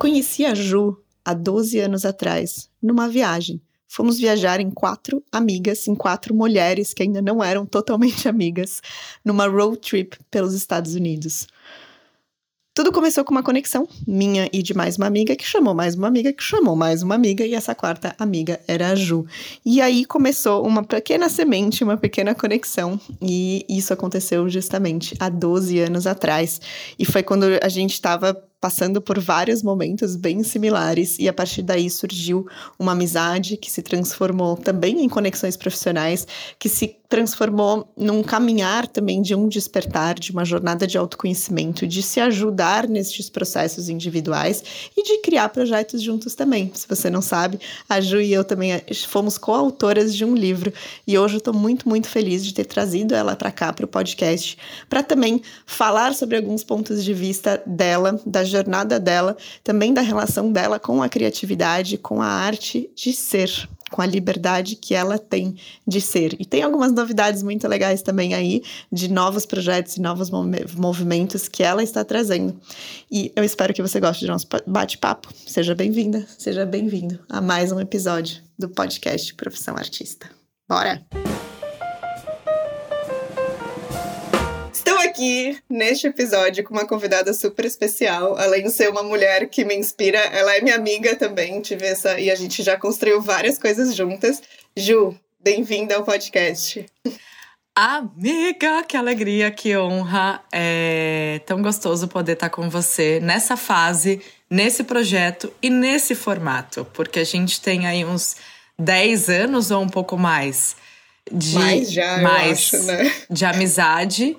conheci a Ju há 12 anos atrás, numa viagem. Fomos viajar em quatro amigas, em quatro mulheres que ainda não eram totalmente amigas, numa road trip pelos Estados Unidos. Tudo começou com uma conexão minha e de mais uma amiga que chamou mais uma amiga que chamou mais uma amiga e essa quarta amiga era a Ju. E aí começou uma pequena semente, uma pequena conexão e isso aconteceu justamente há 12 anos atrás. E foi quando a gente estava passando por vários momentos bem similares e a partir daí surgiu uma amizade que se transformou também em conexões profissionais, que se transformou num caminhar também de um despertar, de uma jornada de autoconhecimento, de se ajudar nestes processos individuais e de criar projetos juntos também. Se você não sabe, a Ju e eu também eh, fomos coautoras de um livro e hoje eu estou muito, muito feliz de ter trazido ela para cá para o podcast, para também falar sobre alguns pontos de vista dela, da jornada dela, também da relação dela com a criatividade, com a arte de ser, com a liberdade que ela tem de ser. E tem algumas novidades muito legais também aí, de novos projetos e novos movimentos que ela está trazendo. E eu espero que você goste do nosso bate-papo. Seja bem-vinda, seja bem-vindo a mais um episódio do podcast Profissão Artista. Bora! Aqui neste episódio com uma convidada super especial. Além de ser uma mulher que me inspira, ela é minha amiga também. Tive essa e a gente já construiu várias coisas juntas. Ju, bem-vinda ao podcast. Amiga, que alegria, que honra. É tão gostoso poder estar com você nessa fase, nesse projeto e nesse formato, porque a gente tem aí uns 10 anos ou um pouco mais de mais já, mais acho, né? de amizade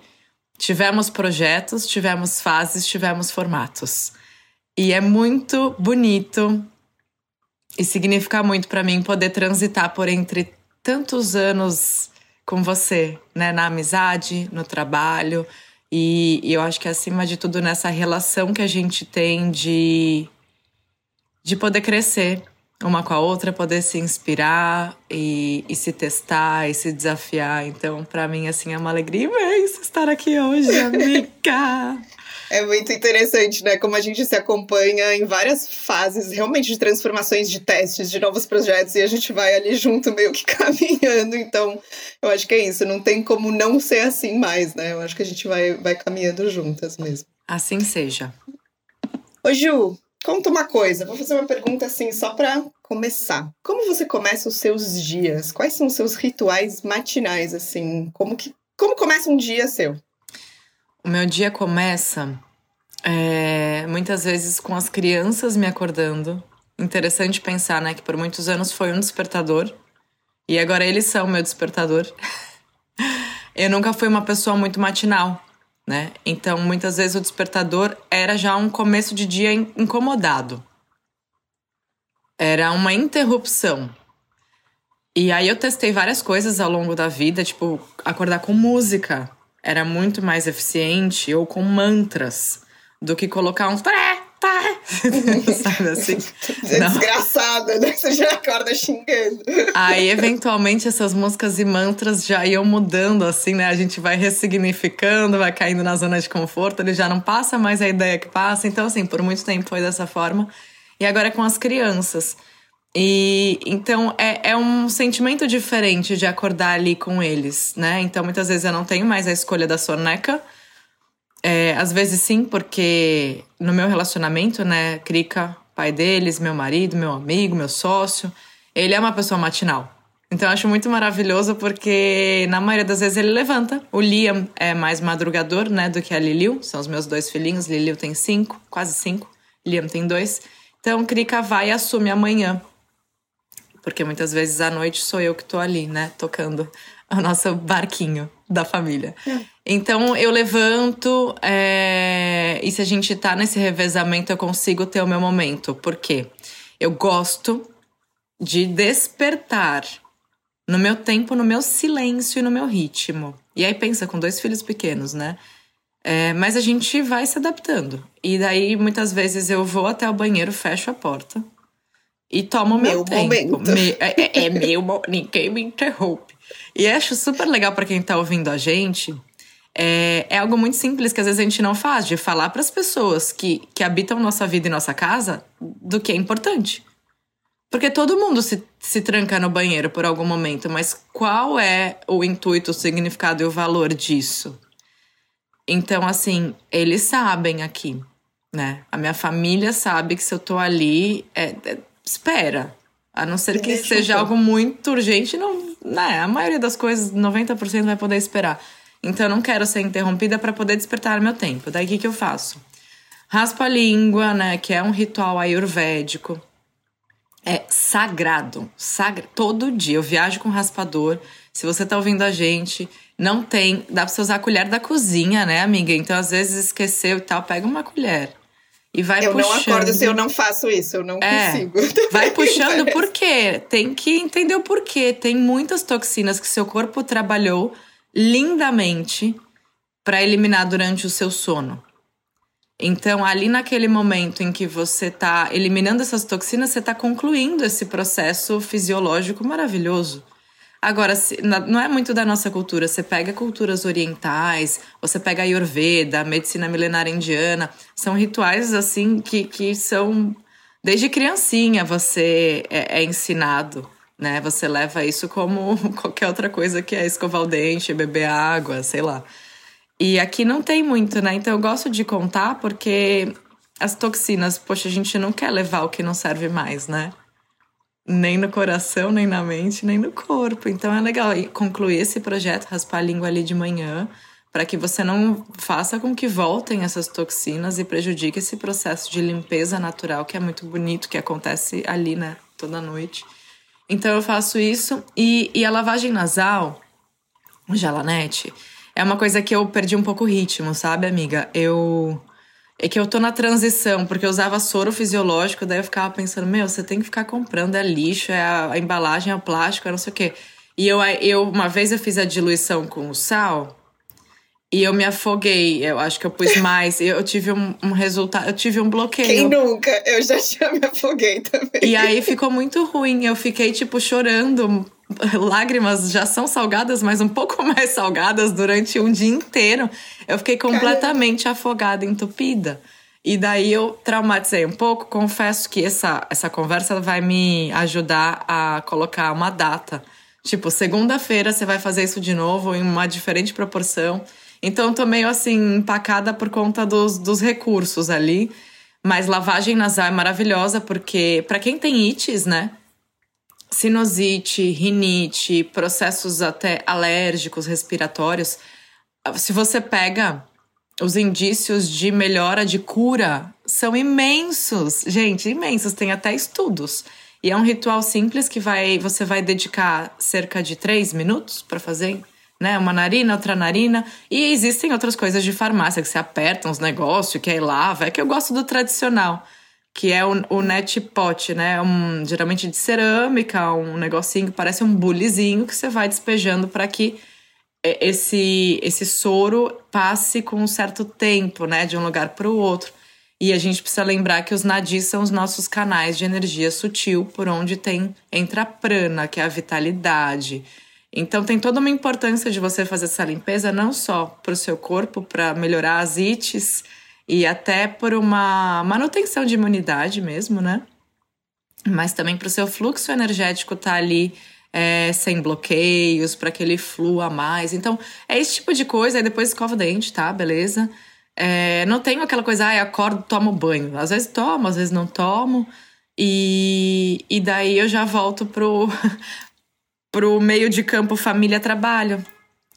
Tivemos projetos, tivemos fases, tivemos formatos. E é muito bonito e significa muito para mim poder transitar por entre tantos anos com você, né, na amizade, no trabalho, e, e, eu acho que acima de tudo nessa relação que a gente tem de de poder crescer uma com a outra, poder se inspirar e, e se testar e se desafiar. Então, para mim, assim, é uma alegria imensa estar aqui hoje, amiga. É muito interessante, né? Como a gente se acompanha em várias fases realmente de transformações, de testes, de novos projetos, e a gente vai ali junto, meio que caminhando. Então, eu acho que é isso. Não tem como não ser assim mais, né? Eu acho que a gente vai, vai caminhando juntas mesmo. Assim seja. Ô, Ju, Conta uma coisa, vou fazer uma pergunta assim só para começar. Como você começa os seus dias? Quais são os seus rituais matinais assim? Como que como começa um dia seu? O meu dia começa é, muitas vezes com as crianças me acordando. Interessante pensar, né, que por muitos anos foi um despertador e agora eles são meu despertador. Eu nunca fui uma pessoa muito matinal né? Então, muitas vezes o despertador era já um começo de dia incomodado. Era uma interrupção. E aí eu testei várias coisas ao longo da vida, tipo, acordar com música era muito mais eficiente ou com mantras do que colocar um tá. Sabe assim? Desgraçada, né? Você já acorda xingando. Aí, eventualmente, essas músicas e mantras já iam mudando, assim, né? A gente vai ressignificando, vai caindo na zona de conforto, ele já não passa mais a ideia que passa. Então, assim, por muito tempo foi dessa forma. E agora é com as crianças. E então é, é um sentimento diferente de acordar ali com eles, né? Então muitas vezes eu não tenho mais a escolha da soneca é, às vezes sim, porque no meu relacionamento, né, Krika, pai deles, meu marido, meu amigo, meu sócio, ele é uma pessoa matinal. Então eu acho muito maravilhoso porque na maioria das vezes ele levanta. O Liam é mais madrugador, né, do que a Liliu. São os meus dois filhinhos. Liliu tem cinco, quase cinco. Liam tem dois. Então Krika vai e assume amanhã. Porque muitas vezes à noite sou eu que tô ali, né, tocando o nosso barquinho da família. É. Então eu levanto é... e se a gente tá nesse revezamento, eu consigo ter o meu momento. Por quê? Eu gosto de despertar no meu tempo, no meu silêncio e no meu ritmo. E aí pensa com dois filhos pequenos, né? É, mas a gente vai se adaptando. E daí, muitas vezes, eu vou até o banheiro, fecho a porta e tomo o meu, meu tempo. Momento. Me, é, é, é meu, ninguém me interrompe. E acho super legal para quem tá ouvindo a gente é, é algo muito simples que às vezes a gente não faz, de falar para as pessoas que, que habitam nossa vida e nossa casa do que é importante. Porque todo mundo se, se tranca no banheiro por algum momento, mas qual é o intuito, o significado e o valor disso? Então, assim, eles sabem aqui, né? A minha família sabe que se eu tô ali, é, é, espera. A não ser que seja algo muito urgente, não, né? A maioria das coisas, 90% vai poder esperar. Então eu não quero ser interrompida para poder despertar meu tempo. Daí o que, que eu faço? Raspo a língua, né? Que é um ritual ayurvédico. É sagrado. Sagra... Todo dia eu viajo com raspador. Se você tá ouvindo a gente, não tem. Dá pra você usar a colher da cozinha, né, amiga? Então, às vezes, esqueceu e tal, pega uma colher. E vai eu puxando. Eu não acordo se eu não faço isso, eu não é, consigo. Vai puxando por quê? Tem que entender o porquê. Tem muitas toxinas que seu corpo trabalhou lindamente para eliminar durante o seu sono. Então, ali naquele momento em que você está eliminando essas toxinas, você está concluindo esse processo fisiológico maravilhoso. Agora, não é muito da nossa cultura. Você pega culturas orientais, você pega a Ayurveda, a medicina milenar indiana. São rituais, assim, que, que são. Desde criancinha você é, é ensinado né? Você leva isso como qualquer outra coisa que é escovar o dente, beber água, sei lá. E aqui não tem muito, né? Então eu gosto de contar porque as toxinas, poxa, a gente não quer levar o que não serve mais, né? Nem no coração, nem na mente, nem no corpo. Então é legal concluir esse projeto, raspar a língua ali de manhã, para que você não faça com que voltem essas toxinas e prejudique esse processo de limpeza natural que é muito bonito, que acontece ali, né, toda noite. Então eu faço isso. E, e a lavagem nasal, Jalanete, é uma coisa que eu perdi um pouco o ritmo, sabe, amiga? Eu. É que eu tô na transição, porque eu usava soro fisiológico, daí eu ficava pensando, meu, você tem que ficar comprando, é lixo, é a, a embalagem, é o plástico, é não sei o quê. E eu, eu, uma vez eu fiz a diluição com o sal, e eu me afoguei, eu acho que eu pus mais. eu tive um, um resultado, eu tive um bloqueio. Quem nunca? Eu já tinha me afoguei também. E aí ficou muito ruim. Eu fiquei, tipo, chorando. Lágrimas já são salgadas, mas um pouco mais salgadas durante um dia inteiro. Eu fiquei completamente Caramba. afogada, entupida. E daí eu traumatizei um pouco. Confesso que essa, essa conversa vai me ajudar a colocar uma data. Tipo, segunda-feira você vai fazer isso de novo em uma diferente proporção. Então tô meio assim, empacada por conta dos, dos recursos ali. Mas lavagem nasal é maravilhosa porque, para quem tem ites, né? Sinusite, rinite, processos até alérgicos, respiratórios. Se você pega os indícios de melhora, de cura, são imensos. Gente, imensos. Tem até estudos. E é um ritual simples que vai, você vai dedicar cerca de três minutos para fazer né? Uma narina, outra narina. E existem outras coisas de farmácia que você aperta uns negócios, que aí lava. É que eu gosto do tradicional, que é o, o net pot, né? Um, geralmente de cerâmica, um negocinho que parece um bulizinho que você vai despejando para que esse, esse soro passe com um certo tempo, né? De um lugar para o outro. E a gente precisa lembrar que os nadis são os nossos canais de energia sutil, por onde tem entra a prana, que é a vitalidade então tem toda uma importância de você fazer essa limpeza não só para o seu corpo, para melhorar as ites e até por uma manutenção de imunidade mesmo, né? Mas também para o seu fluxo energético estar tá ali é, sem bloqueios, para que ele flua mais. Então é esse tipo de coisa. Aí depois escova o dente, tá? Beleza? É, não tenho aquela coisa, ah, acordo, tomo banho. Às vezes tomo, às vezes não tomo. E, e daí eu já volto pro, pro meio de campo família-trabalho,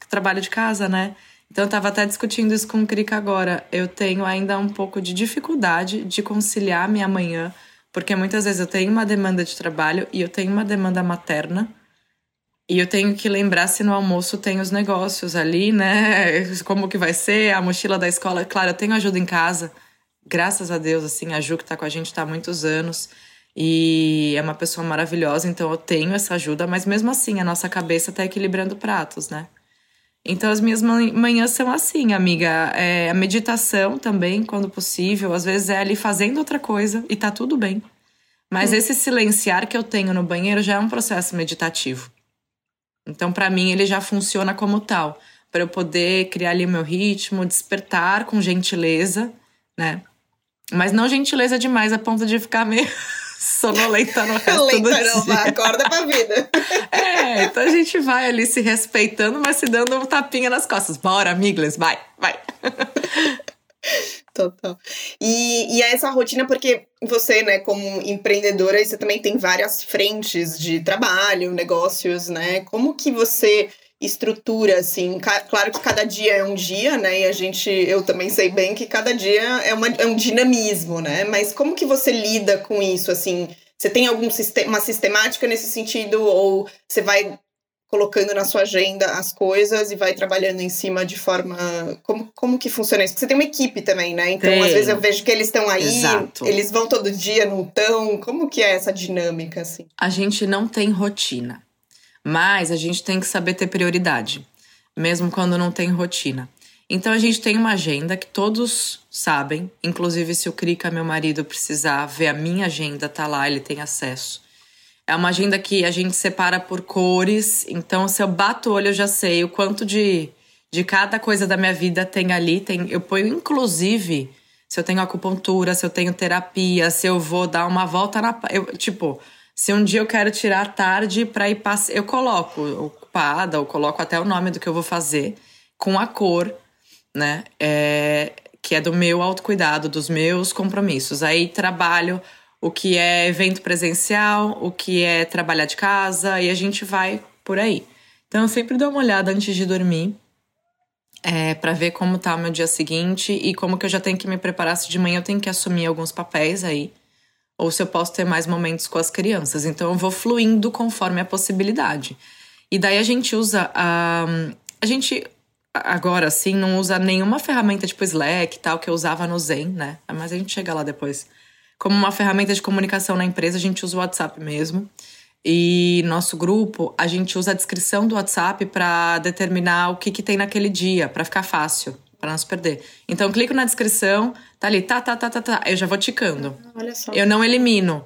trabalho de casa, né? Então eu tava até discutindo isso com o Krika agora. Eu tenho ainda um pouco de dificuldade de conciliar minha manhã, porque muitas vezes eu tenho uma demanda de trabalho e eu tenho uma demanda materna. E eu tenho que lembrar se no almoço tem os negócios ali, né? Como que vai ser, a mochila da escola. Claro, eu tenho ajuda em casa. Graças a Deus, assim, a Ju que tá com a gente tá há muitos anos. E é uma pessoa maravilhosa, então eu tenho essa ajuda, mas mesmo assim a nossa cabeça tá equilibrando pratos, né? Então as minhas manhãs são assim, amiga. É a meditação também, quando possível. Às vezes é ali fazendo outra coisa e tá tudo bem. Mas hum. esse silenciar que eu tenho no banheiro já é um processo meditativo. Então, para mim, ele já funciona como tal. para eu poder criar ali o meu ritmo, despertar com gentileza, né? Mas não gentileza demais a ponto de ficar meio sonolenta no resto Lenta, do dia. não, vai, acorda pra vida. É, então a gente vai ali se respeitando, mas se dando um tapinha nas costas. Bora, amigos, vai, vai. Total. E, e é essa rotina, porque você, né, como empreendedora, você também tem várias frentes de trabalho, negócios, né? Como que você estrutura, assim. Claro que cada dia é um dia, né? E a gente, eu também sei bem que cada dia é, uma, é um dinamismo, né? Mas como que você lida com isso, assim? Você tem algum uma sistemática nesse sentido? Ou você vai colocando na sua agenda as coisas e vai trabalhando em cima de forma. Como, como que funciona isso? Porque você tem uma equipe também, né? Então, tem. às vezes eu vejo que eles estão aí, Exato. eles vão todo dia, não estão. Como que é essa dinâmica, assim? A gente não tem rotina. Mas a gente tem que saber ter prioridade, mesmo quando não tem rotina. Então a gente tem uma agenda que todos sabem, inclusive se o Krika, meu marido, precisar ver a minha agenda, tá lá, ele tem acesso. É uma agenda que a gente separa por cores, então se eu bato o olho eu já sei o quanto de, de cada coisa da minha vida tem ali. Tem, eu ponho inclusive se eu tenho acupuntura, se eu tenho terapia, se eu vou dar uma volta na. Eu, tipo, se um dia eu quero tirar tarde para ir passear, eu coloco ocupada, ou coloco até o nome do que eu vou fazer, com a cor, né? É, que é do meu autocuidado, dos meus compromissos. Aí trabalho o que é evento presencial, o que é trabalhar de casa, e a gente vai por aí. Então eu sempre dou uma olhada antes de dormir. É, para ver como tá o meu dia seguinte e como que eu já tenho que me preparar se de manhã eu tenho que assumir alguns papéis aí ou se eu posso ter mais momentos com as crianças. Então eu vou fluindo conforme a possibilidade. E daí a gente usa a. A gente agora assim não usa nenhuma ferramenta tipo Slack e tal que eu usava no Zen, né? Mas a gente chega lá depois. Como uma ferramenta de comunicação na empresa, a gente usa o WhatsApp mesmo. E nosso grupo, a gente usa a descrição do WhatsApp para determinar o que, que tem naquele dia, para ficar fácil para não se perder. Então, clico na descrição, tá ali, tá, tá, tá, tá, tá. Eu já vou ticando. Olha só. Eu não elimino,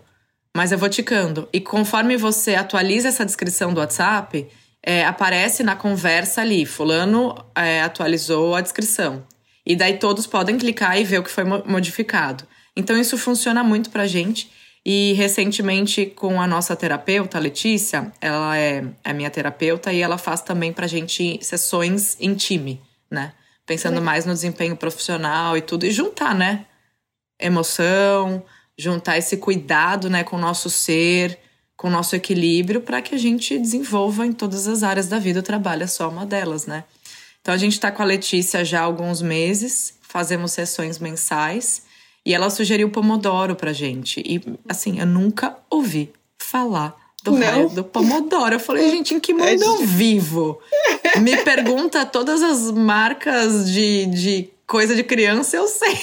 mas eu vou ticando. E conforme você atualiza essa descrição do WhatsApp, é, aparece na conversa ali, fulano é, atualizou a descrição. E daí todos podem clicar e ver o que foi modificado. Então isso funciona muito pra gente. E recentemente, com a nossa terapeuta, Letícia, ela é, é minha terapeuta e ela faz também pra gente sessões em time, né? Pensando mais no desempenho profissional e tudo, e juntar, né? Emoção, juntar esse cuidado, né, com o nosso ser, com o nosso equilíbrio, para que a gente desenvolva em todas as áreas da vida. O trabalho é só uma delas, né? Então a gente está com a Letícia já há alguns meses, fazemos sessões mensais, e ela sugeriu o Pomodoro pra gente. E assim, eu nunca ouvi falar do raio do Pomodoro. Eu falei, gente, em que mundo é eu vivo? Me pergunta todas as marcas de, de coisa de criança, eu sei.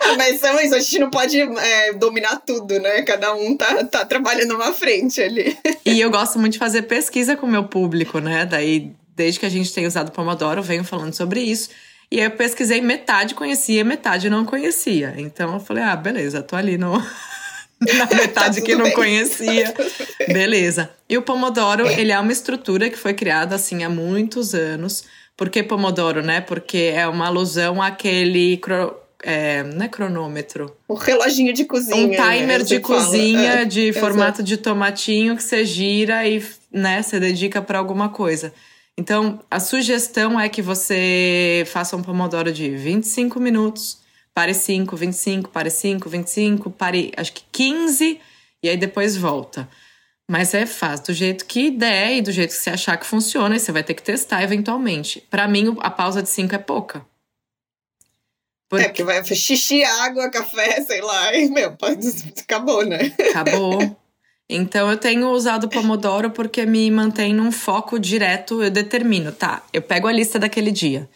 Ah, mas são isso, a gente não pode é, dominar tudo, né? Cada um tá, tá trabalhando uma frente ali. E eu gosto muito de fazer pesquisa com o meu público, né? Daí, desde que a gente tem usado Pomodoro, eu venho falando sobre isso. E aí eu pesquisei, metade conhecia, metade não conhecia. Então eu falei, ah, beleza, tô ali no, na metade tá que não bem. conhecia. Tá Beleza. E o Pomodoro, ele é uma estrutura que foi criada assim há muitos anos. Por que Pomodoro, né? Porque é uma alusão àquele. É, não é cronômetro. O reloginho de cozinha. Um timer de cozinha é, de formato de tomatinho que você gira e né, você dedica para alguma coisa. Então, a sugestão é que você faça um Pomodoro de 25 minutos pare 5, 25, pare 5, 25, pare acho que 15 e aí depois volta. Mas é faz do jeito que der e do jeito que você achar que funciona e você vai ter que testar eventualmente. Para mim, a pausa de 5 é pouca. Porque... É, que vai xixi, água, café, sei lá, e, meu, acabou, né? Acabou. Então eu tenho usado o Pomodoro porque me mantém num foco direto, eu determino, tá? Eu pego a lista daquele dia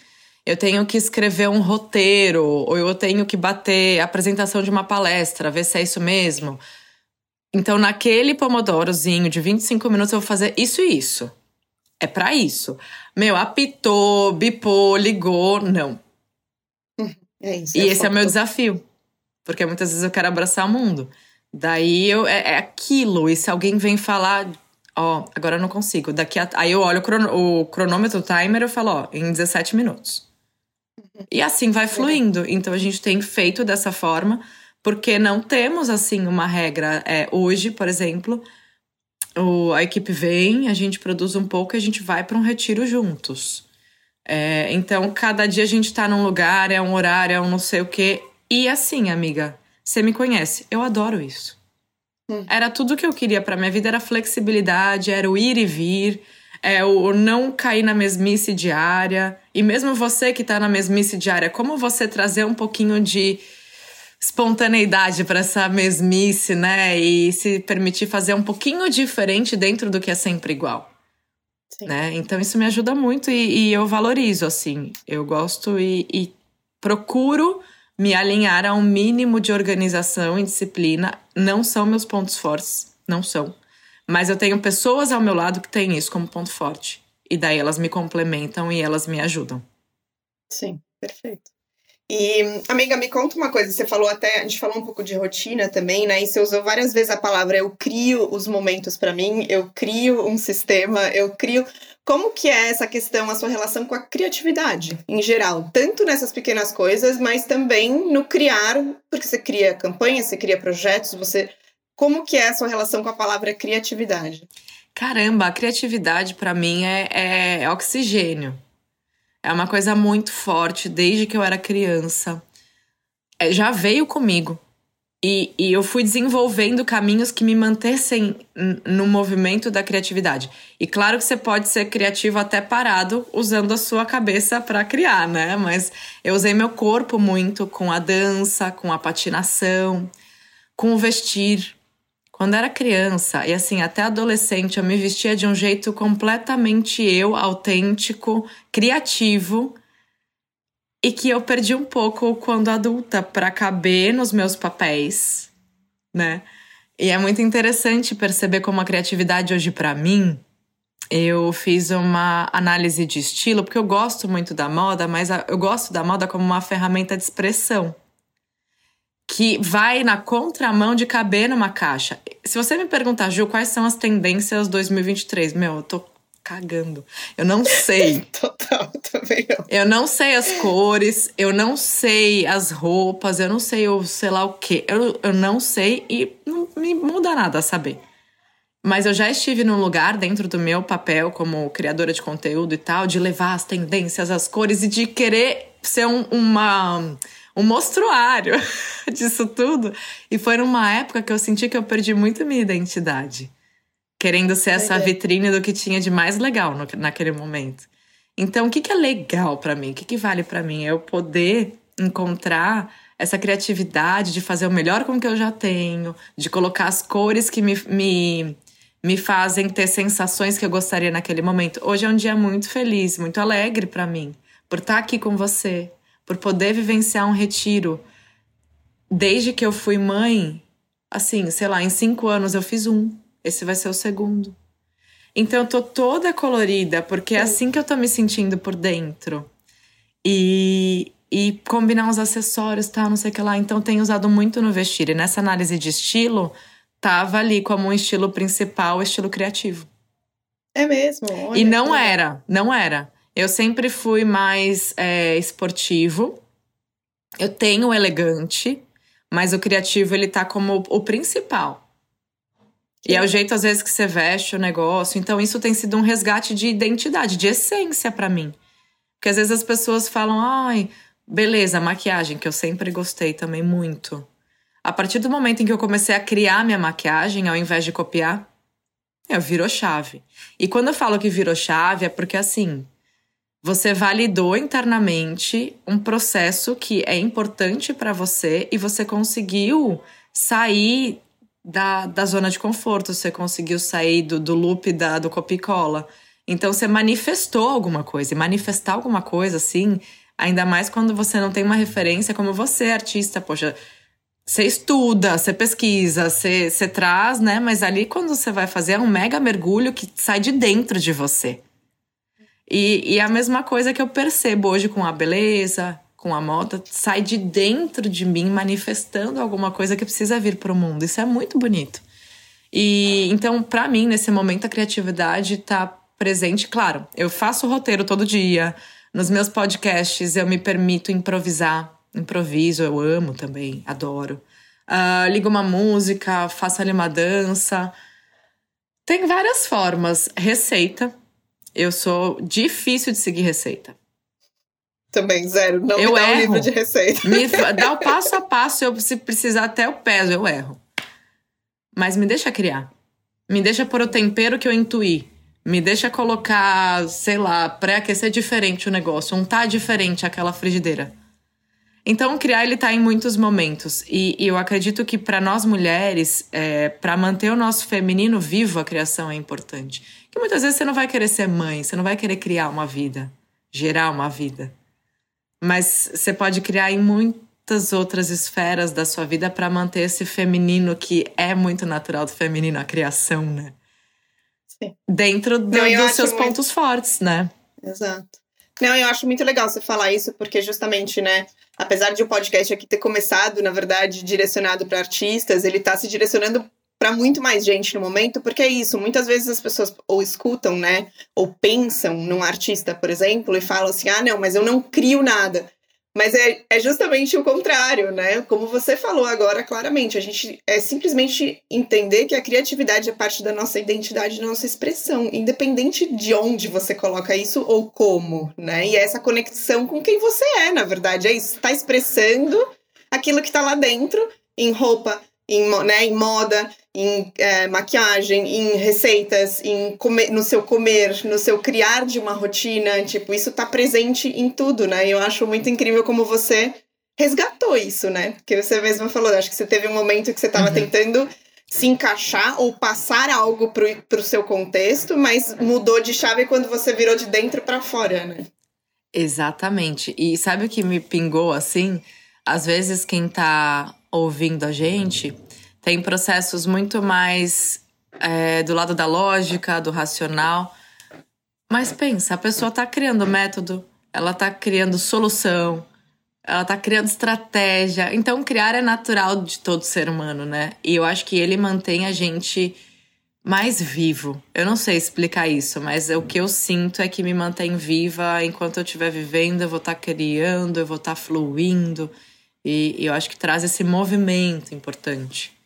eu tenho que escrever um roteiro, ou eu tenho que bater a apresentação de uma palestra, ver se é isso mesmo. Então, naquele pomodorozinho de 25 minutos, eu vou fazer isso e isso. É para isso. Meu, apitou, bipou, ligou, não. É isso, e é esse é o meu desafio. Porque muitas vezes eu quero abraçar o mundo. Daí eu, é, é aquilo. E se alguém vem falar Ó, agora eu não consigo. Daqui a... Aí eu olho o, crono... o cronômetro, o timer, eu falo, ó, em 17 minutos. E assim vai fluindo. Então a gente tem feito dessa forma, porque não temos assim uma regra. É, hoje, por exemplo, o, a equipe vem, a gente produz um pouco e a gente vai para um retiro juntos. É, então, cada dia a gente está num lugar, é um horário, é um não sei o quê. E assim, amiga, você me conhece, eu adoro isso. Hum. Era tudo que eu queria para minha vida, era flexibilidade, era o ir e vir, é o não cair na mesmice diária. E mesmo você que está na mesmice diária, como você trazer um pouquinho de espontaneidade para essa mesmice, né? E se permitir fazer um pouquinho diferente dentro do que é sempre igual. Né? Então isso me ajuda muito e, e eu valorizo, assim. Eu gosto e, e procuro me alinhar a um mínimo de organização e disciplina. Não são meus pontos fortes, não são. Mas eu tenho pessoas ao meu lado que têm isso como ponto forte. E daí elas me complementam e elas me ajudam. Sim, perfeito. E, amiga, me conta uma coisa. Você falou até, a gente falou um pouco de rotina também, né? E você usou várias vezes a palavra eu crio os momentos para mim, eu crio um sistema, eu crio. Como que é essa questão, a sua relação com a criatividade, em geral? Tanto nessas pequenas coisas, mas também no criar, porque você cria campanhas, você cria projetos, você. Como que é a sua relação com a palavra criatividade? Caramba, a criatividade para mim é, é, oxigênio. É uma coisa muito forte desde que eu era criança. É, já veio comigo. E, e, eu fui desenvolvendo caminhos que me mantessem no movimento da criatividade. E claro que você pode ser criativo até parado, usando a sua cabeça para criar, né? Mas eu usei meu corpo muito com a dança, com a patinação, com o vestir. Quando era criança e assim até adolescente, eu me vestia de um jeito completamente eu, autêntico, criativo e que eu perdi um pouco quando adulta para caber nos meus papéis, né? E é muito interessante perceber como a criatividade hoje para mim, eu fiz uma análise de estilo, porque eu gosto muito da moda, mas eu gosto da moda como uma ferramenta de expressão que vai na contramão de caber numa caixa. Se você me perguntar, Ju, quais são as tendências 2023? Meu, eu tô cagando. Eu não sei. Total, também não. Eu não sei as cores, eu não sei as roupas, eu não sei o sei lá o quê. Eu, eu não sei e não me muda nada saber. Mas eu já estive num lugar dentro do meu papel como criadora de conteúdo e tal, de levar as tendências, as cores e de querer ser um, uma um mostruário disso tudo. E foi numa época que eu senti que eu perdi muito minha identidade. Querendo ser essa vitrine do que tinha de mais legal no, naquele momento. Então, o que, que é legal para mim? O que, que vale para mim? É eu poder encontrar essa criatividade de fazer o melhor com o que eu já tenho, de colocar as cores que me, me, me fazem ter sensações que eu gostaria naquele momento. Hoje é um dia muito feliz, muito alegre para mim, por estar aqui com você, por poder vivenciar um retiro. Desde que eu fui mãe, assim, sei lá, em cinco anos eu fiz um. Esse vai ser o segundo. Então eu tô toda colorida, porque é assim que eu tô me sentindo por dentro. E, e combinar os acessórios, tal, não sei o que lá. Então tenho usado muito no vestir. E nessa análise de estilo, tava ali como um estilo principal, o estilo criativo. É mesmo? Olha, e não era, não era. Eu sempre fui mais é, esportivo. Eu tenho o elegante, mas o criativo ele tá como o principal. E é o jeito, às vezes, que você veste o negócio. Então, isso tem sido um resgate de identidade, de essência para mim. Porque às vezes as pessoas falam, ai, beleza, maquiagem, que eu sempre gostei também muito. A partir do momento em que eu comecei a criar minha maquiagem, ao invés de copiar, eu virou chave. E quando eu falo que virou chave, é porque assim, você validou internamente um processo que é importante para você e você conseguiu sair da, da zona de conforto, você conseguiu sair do, do loop da, do copicola. Então você manifestou alguma coisa. E manifestar alguma coisa, assim, ainda mais quando você não tem uma referência como você, artista, poxa. Você estuda, você pesquisa, você, você traz, né? Mas ali quando você vai fazer é um mega mergulho que sai de dentro de você. E, e a mesma coisa que eu percebo hoje com a beleza, com a moda, sai de dentro de mim manifestando alguma coisa que precisa vir para o mundo. Isso é muito bonito. E então, para mim, nesse momento, a criatividade tá presente. Claro, eu faço roteiro todo dia. Nos meus podcasts, eu me permito improvisar. Improviso, eu amo também, adoro. Uh, ligo uma música, faço ali uma dança. Tem várias formas. Receita. Eu sou difícil de seguir receita. Também, zero. Não eu me dá erro. um livro de receita. Me dá o passo a passo, eu, se precisar até o peso, eu erro. Mas me deixa criar. Me deixa pôr o tempero que eu intuí. Me deixa colocar, sei lá, pré-aquecer diferente o negócio, untar diferente aquela frigideira. Então, criar ele tá em muitos momentos. E, e eu acredito que para nós mulheres, é, para manter o nosso feminino vivo, a criação é importante. Que muitas vezes você não vai querer ser mãe, você não vai querer criar uma vida, gerar uma vida. Mas você pode criar em muitas outras esferas da sua vida para manter esse feminino que é muito natural do feminino, a criação, né? Sim. Dentro do, não, dos seus muito... pontos fortes, né? Exato. Não, eu acho muito legal você falar isso, porque justamente, né? Apesar de o podcast aqui ter começado, na verdade, direcionado para artistas, ele está se direcionando para muito mais gente no momento, porque é isso, muitas vezes as pessoas ou escutam, né, ou pensam num artista, por exemplo, e falam assim: "Ah, não, mas eu não crio nada". Mas é, é justamente o contrário, né? Como você falou agora, claramente, a gente é simplesmente entender que a criatividade é parte da nossa identidade, da nossa expressão, independente de onde você coloca isso ou como, né? E é essa conexão com quem você é, na verdade, é isso, está expressando aquilo que está lá dentro, em roupa, em, né, em moda, em é, maquiagem, em receitas, em comer, no seu comer, no seu criar de uma rotina, tipo, isso tá presente em tudo, né? E eu acho muito incrível como você resgatou isso, né? Porque você mesma falou, acho que você teve um momento que você estava uhum. tentando se encaixar ou passar algo pro, pro seu contexto, mas mudou de chave quando você virou de dentro para fora, né? Exatamente. E sabe o que me pingou assim? Às vezes quem tá ouvindo a gente tem processos muito mais é, do lado da lógica, do racional. Mas pensa, a pessoa está criando método, ela está criando solução, ela está criando estratégia. Então, criar é natural de todo ser humano, né? E eu acho que ele mantém a gente mais vivo. Eu não sei explicar isso, mas o que eu sinto é que me mantém viva enquanto eu estiver vivendo, eu vou estar tá criando, eu vou estar tá fluindo. E, e eu acho que traz esse movimento importante.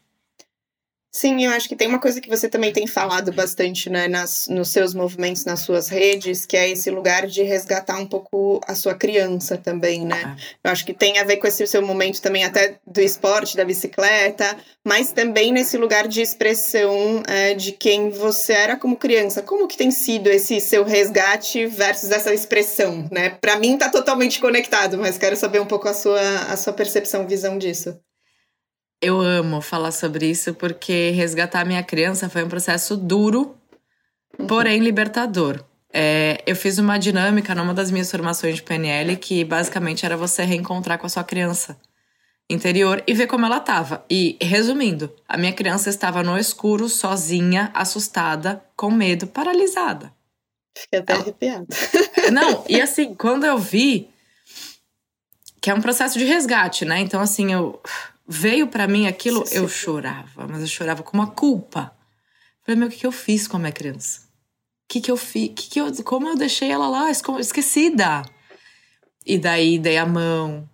Sim, eu acho que tem uma coisa que você também tem falado bastante né, nas, nos seus movimentos, nas suas redes, que é esse lugar de resgatar um pouco a sua criança também, né? Ah. Eu acho que tem a ver com esse seu momento também até do esporte, da bicicleta, mas também nesse lugar de expressão é, de quem você era como criança. Como que tem sido esse seu resgate versus essa expressão, né? Para mim tá totalmente conectado, mas quero saber um pouco a sua, a sua percepção, visão disso. Eu amo falar sobre isso porque resgatar minha criança foi um processo duro, uhum. porém libertador. É, eu fiz uma dinâmica numa das minhas formações de PNL que basicamente era você reencontrar com a sua criança interior e ver como ela estava. E resumindo, a minha criança estava no escuro, sozinha, assustada, com medo, paralisada. Fiquei até ela... arrepiada. Não, e assim, quando eu vi que é um processo de resgate, né? Então assim, eu veio para mim aquilo, eu chorava, mas eu chorava com uma culpa. Falei, meu, o que, que eu fiz com a minha criança? O que, que eu fiz? Que que eu, como eu deixei ela lá, esquecida? E daí dei a mão,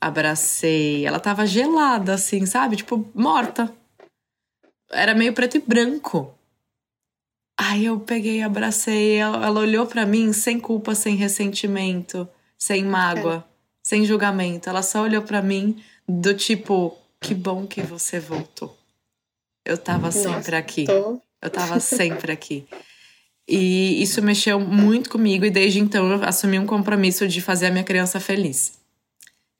abracei. Ela tava gelada, assim, sabe? Tipo, morta. Era meio preto e branco. Aí eu peguei, abracei. Ela, ela olhou para mim sem culpa, sem ressentimento, sem mágoa, é. sem julgamento. Ela só olhou para mim do tipo, que bom que você voltou. Eu tava Nossa, sempre aqui. Tô. Eu tava sempre aqui. E isso mexeu muito comigo e desde então eu assumi um compromisso de fazer a minha criança feliz.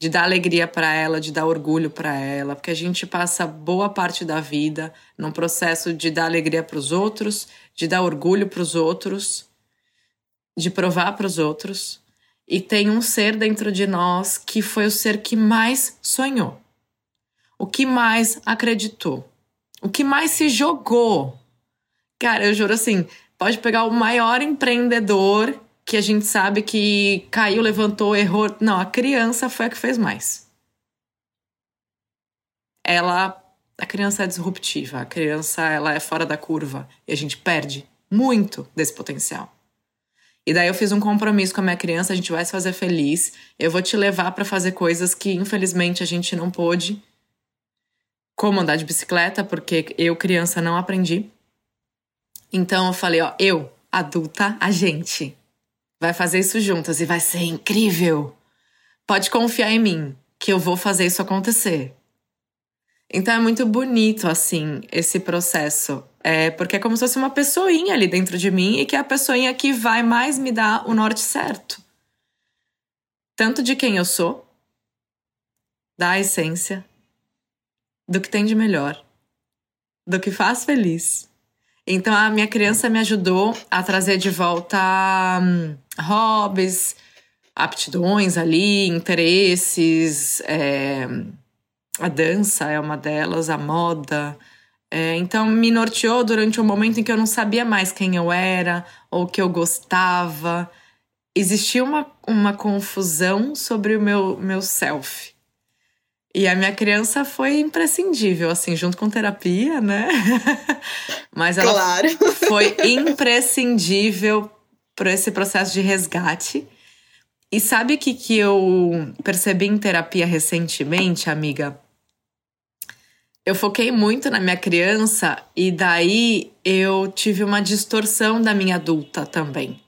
De dar alegria para ela, de dar orgulho para ela, porque a gente passa boa parte da vida num processo de dar alegria para os outros, de dar orgulho para os outros, de provar para os outros. E tem um ser dentro de nós que foi o ser que mais sonhou, o que mais acreditou, o que mais se jogou. Cara, eu juro assim, pode pegar o maior empreendedor que a gente sabe que caiu, levantou, errou. Não, a criança foi a que fez mais. Ela a criança é disruptiva, a criança ela é fora da curva e a gente perde muito desse potencial. E daí eu fiz um compromisso com a minha criança, a gente vai se fazer feliz. Eu vou te levar para fazer coisas que infelizmente a gente não pôde. Como andar de bicicleta, porque eu criança não aprendi. Então eu falei, ó, eu, adulta, a gente vai fazer isso juntas e vai ser incrível. Pode confiar em mim que eu vou fazer isso acontecer. Então é muito bonito, assim, esse processo. É, porque é como se fosse uma pessoinha ali dentro de mim e que é a pessoinha que vai mais me dar o norte certo. Tanto de quem eu sou, da essência, do que tem de melhor, do que faz feliz. Então a minha criança me ajudou a trazer de volta hum, hobbies, aptidões ali, interesses. É, a dança é uma delas, a moda. É, então me norteou durante um momento em que eu não sabia mais quem eu era ou o que eu gostava. Existia uma, uma confusão sobre o meu, meu self. E a minha criança foi imprescindível, assim, junto com terapia, né? Mas ela claro. foi imprescindível para esse processo de resgate. E sabe o que, que eu percebi em terapia recentemente, amiga? Eu foquei muito na minha criança e daí eu tive uma distorção da minha adulta também.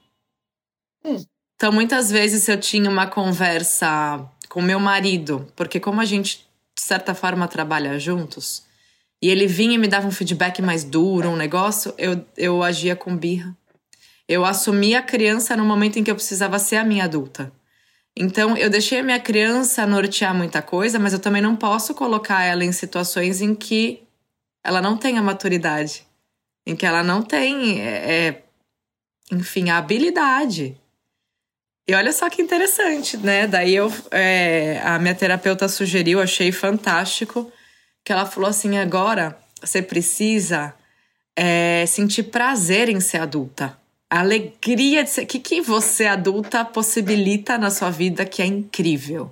Hum. Então, muitas vezes eu tinha uma conversa com meu marido, porque como a gente, de certa forma, trabalha juntos, e ele vinha e me dava um feedback mais duro, um negócio, eu, eu agia com birra. Eu assumi a criança no momento em que eu precisava ser a minha adulta. Então, eu deixei a minha criança nortear muita coisa, mas eu também não posso colocar ela em situações em que ela não tem a maturidade, em que ela não tem, é, é enfim, a habilidade. E olha só que interessante, né? Daí eu, é, a minha terapeuta sugeriu, achei fantástico, que ela falou assim: agora você precisa é, sentir prazer em ser adulta. A alegria de ser. O que, que você, adulta, possibilita na sua vida que é incrível?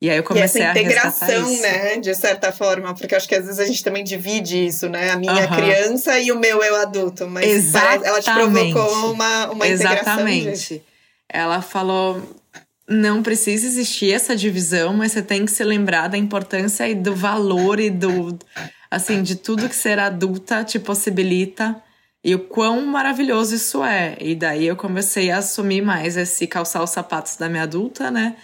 E aí eu comecei e essa integração, a né, de certa forma, porque acho que às vezes a gente também divide isso, né? A minha criança e o meu eu adulto, mas Exatamente. ela te provocou uma, uma Exatamente. Ela falou: não precisa existir essa divisão, mas você tem que se lembrar da importância e do valor e do assim, de tudo que ser adulta te possibilita e o quão maravilhoso isso é. E daí eu comecei a assumir mais esse calçar os sapatos da minha adulta, né?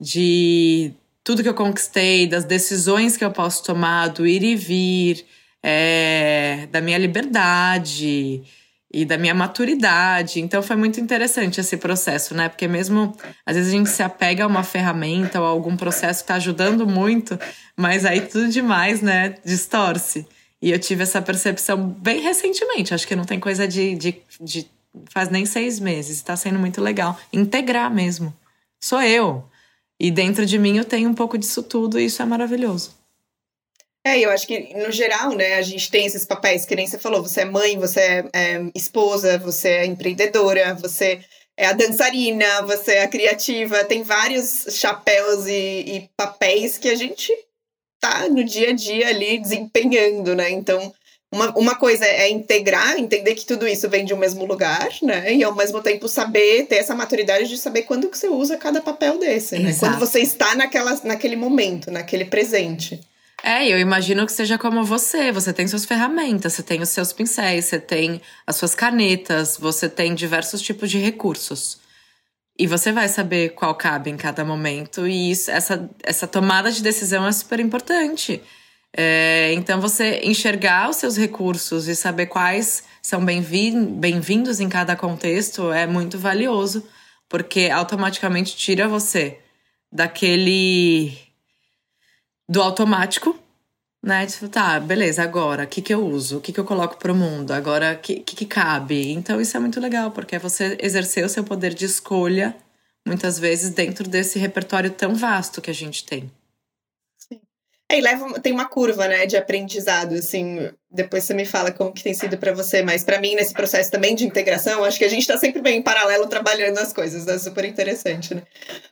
De tudo que eu conquistei, das decisões que eu posso tomar, do ir e vir, é, da minha liberdade e da minha maturidade. Então foi muito interessante esse processo, né? Porque mesmo às vezes a gente se apega a uma ferramenta ou a algum processo que está ajudando muito, mas aí tudo demais, né? Distorce. E eu tive essa percepção bem recentemente. Acho que não tem coisa de. de, de faz nem seis meses. Está sendo muito legal. Integrar mesmo. Sou eu. E dentro de mim eu tenho um pouco disso tudo e isso é maravilhoso. É, eu acho que, no geral, né, a gente tem esses papéis, que nem você falou, você é mãe, você é, é esposa, você é empreendedora, você é a dançarina, você é a criativa, tem vários chapéus e, e papéis que a gente tá no dia a dia ali desempenhando, né? Então, uma, uma coisa é integrar, entender que tudo isso vem de um mesmo lugar, né? E ao mesmo tempo saber, ter essa maturidade de saber quando que você usa cada papel desse, né? Quando você está naquela, naquele momento, naquele presente. É, eu imagino que seja como você. Você tem suas ferramentas, você tem os seus pincéis, você tem as suas canetas, você tem diversos tipos de recursos. E você vai saber qual cabe em cada momento. E isso, essa, essa tomada de decisão é super importante. É, então, você enxergar os seus recursos e saber quais são bem-vindos em cada contexto é muito valioso, porque automaticamente tira você daquele. do automático né? Tipo, tá, beleza, agora, o que, que eu uso? O que, que eu coloco pro mundo? Agora, o que, que, que cabe? Então, isso é muito legal, porque é você exercer o seu poder de escolha, muitas vezes, dentro desse repertório tão vasto que a gente tem. É, e leva, tem uma curva, né, de aprendizado, assim. Depois você me fala como que tem sido para você, mas para mim, nesse processo também de integração, acho que a gente tá sempre bem em paralelo trabalhando as coisas, é super interessante, né?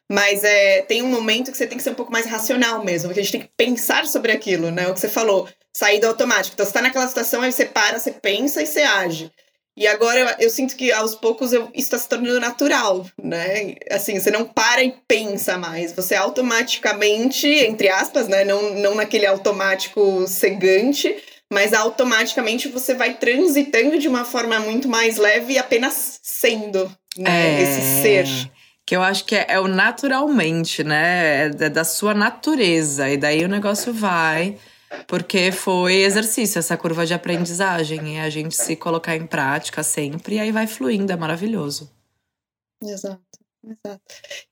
Mas é, tem um momento que você tem que ser um pouco mais racional mesmo, que a gente tem que pensar sobre aquilo, né? O que você falou, sair do automático. Então, você tá naquela situação, aí você para, você pensa e você age. E agora eu, eu, sinto que aos poucos eu, isso está se tornando natural, né? Assim, você não para e pensa mais, você automaticamente, entre aspas, né? Não, não naquele automático cegante, mas automaticamente você vai transitando de uma forma muito mais leve e apenas sendo, né? É... Esse ser. Que eu acho que é, é o naturalmente, né? É da sua natureza. E daí o negócio vai porque foi exercício, essa curva de aprendizagem. E a gente se colocar em prática sempre, e aí vai fluindo, é maravilhoso. Exato. Exato.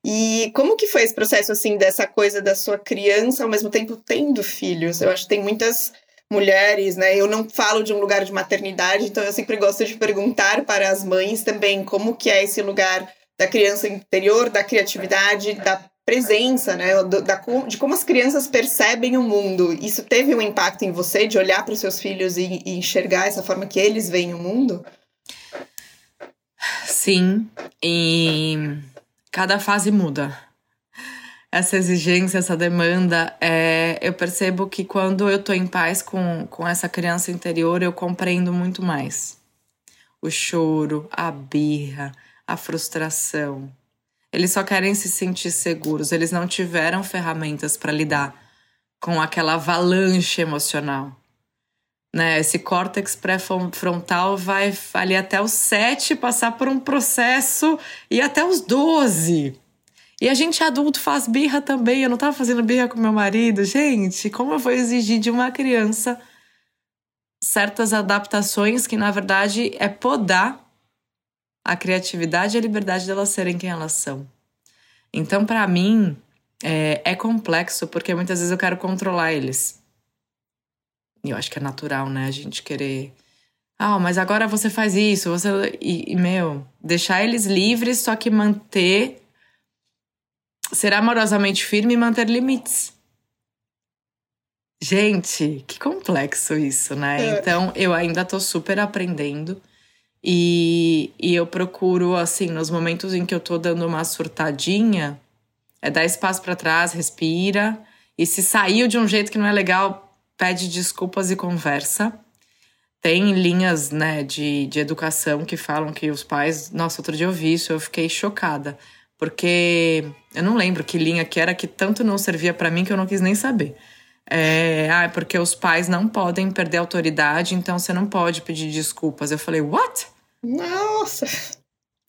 E como que foi esse processo, assim, dessa coisa da sua criança, ao mesmo tempo tendo filhos? Eu acho que tem muitas mulheres, né? Eu não falo de um lugar de maternidade, então eu sempre gosto de perguntar para as mães também como que é esse lugar da criança interior, da criatividade, da presença, né, da, de como as crianças percebem o mundo. Isso teve um impacto em você de olhar para os seus filhos e, e enxergar essa forma que eles veem o mundo? Sim, e cada fase muda. Essa exigência, essa demanda, é, eu percebo que quando eu tô em paz com, com essa criança interior, eu compreendo muito mais. O choro, a birra, a frustração, eles só querem se sentir seguros. Eles não tiveram ferramentas para lidar com aquela avalanche emocional. Né? Esse córtex pré-frontal vai ali até os 7 passar por um processo e até os 12. E a gente adulto faz birra também. Eu não tava fazendo birra com meu marido. Gente, como eu vou exigir de uma criança certas adaptações que, na verdade, é podar a criatividade e a liberdade delas serem quem elas são. Então, para mim, é, é, complexo porque muitas vezes eu quero controlar eles. E eu acho que é natural, né? A gente querer. Ah, mas agora você faz isso, você. E, e meu, deixar eles livres, só que manter. Ser amorosamente firme e manter limites. Gente, que complexo isso, né? É. Então, eu ainda tô super aprendendo. E, e eu procuro, assim, nos momentos em que eu tô dando uma surtadinha, é dar espaço para trás, respira. E se saiu de um jeito que não é legal, pede desculpas e conversa. Tem linhas, né, de, de educação que falam que os pais. Nossa, outro dia eu vi isso, eu fiquei chocada. Porque eu não lembro que linha que era que tanto não servia para mim que eu não quis nem saber. É, ah, porque os pais não podem perder autoridade, então você não pode pedir desculpas. Eu falei, what? Nossa!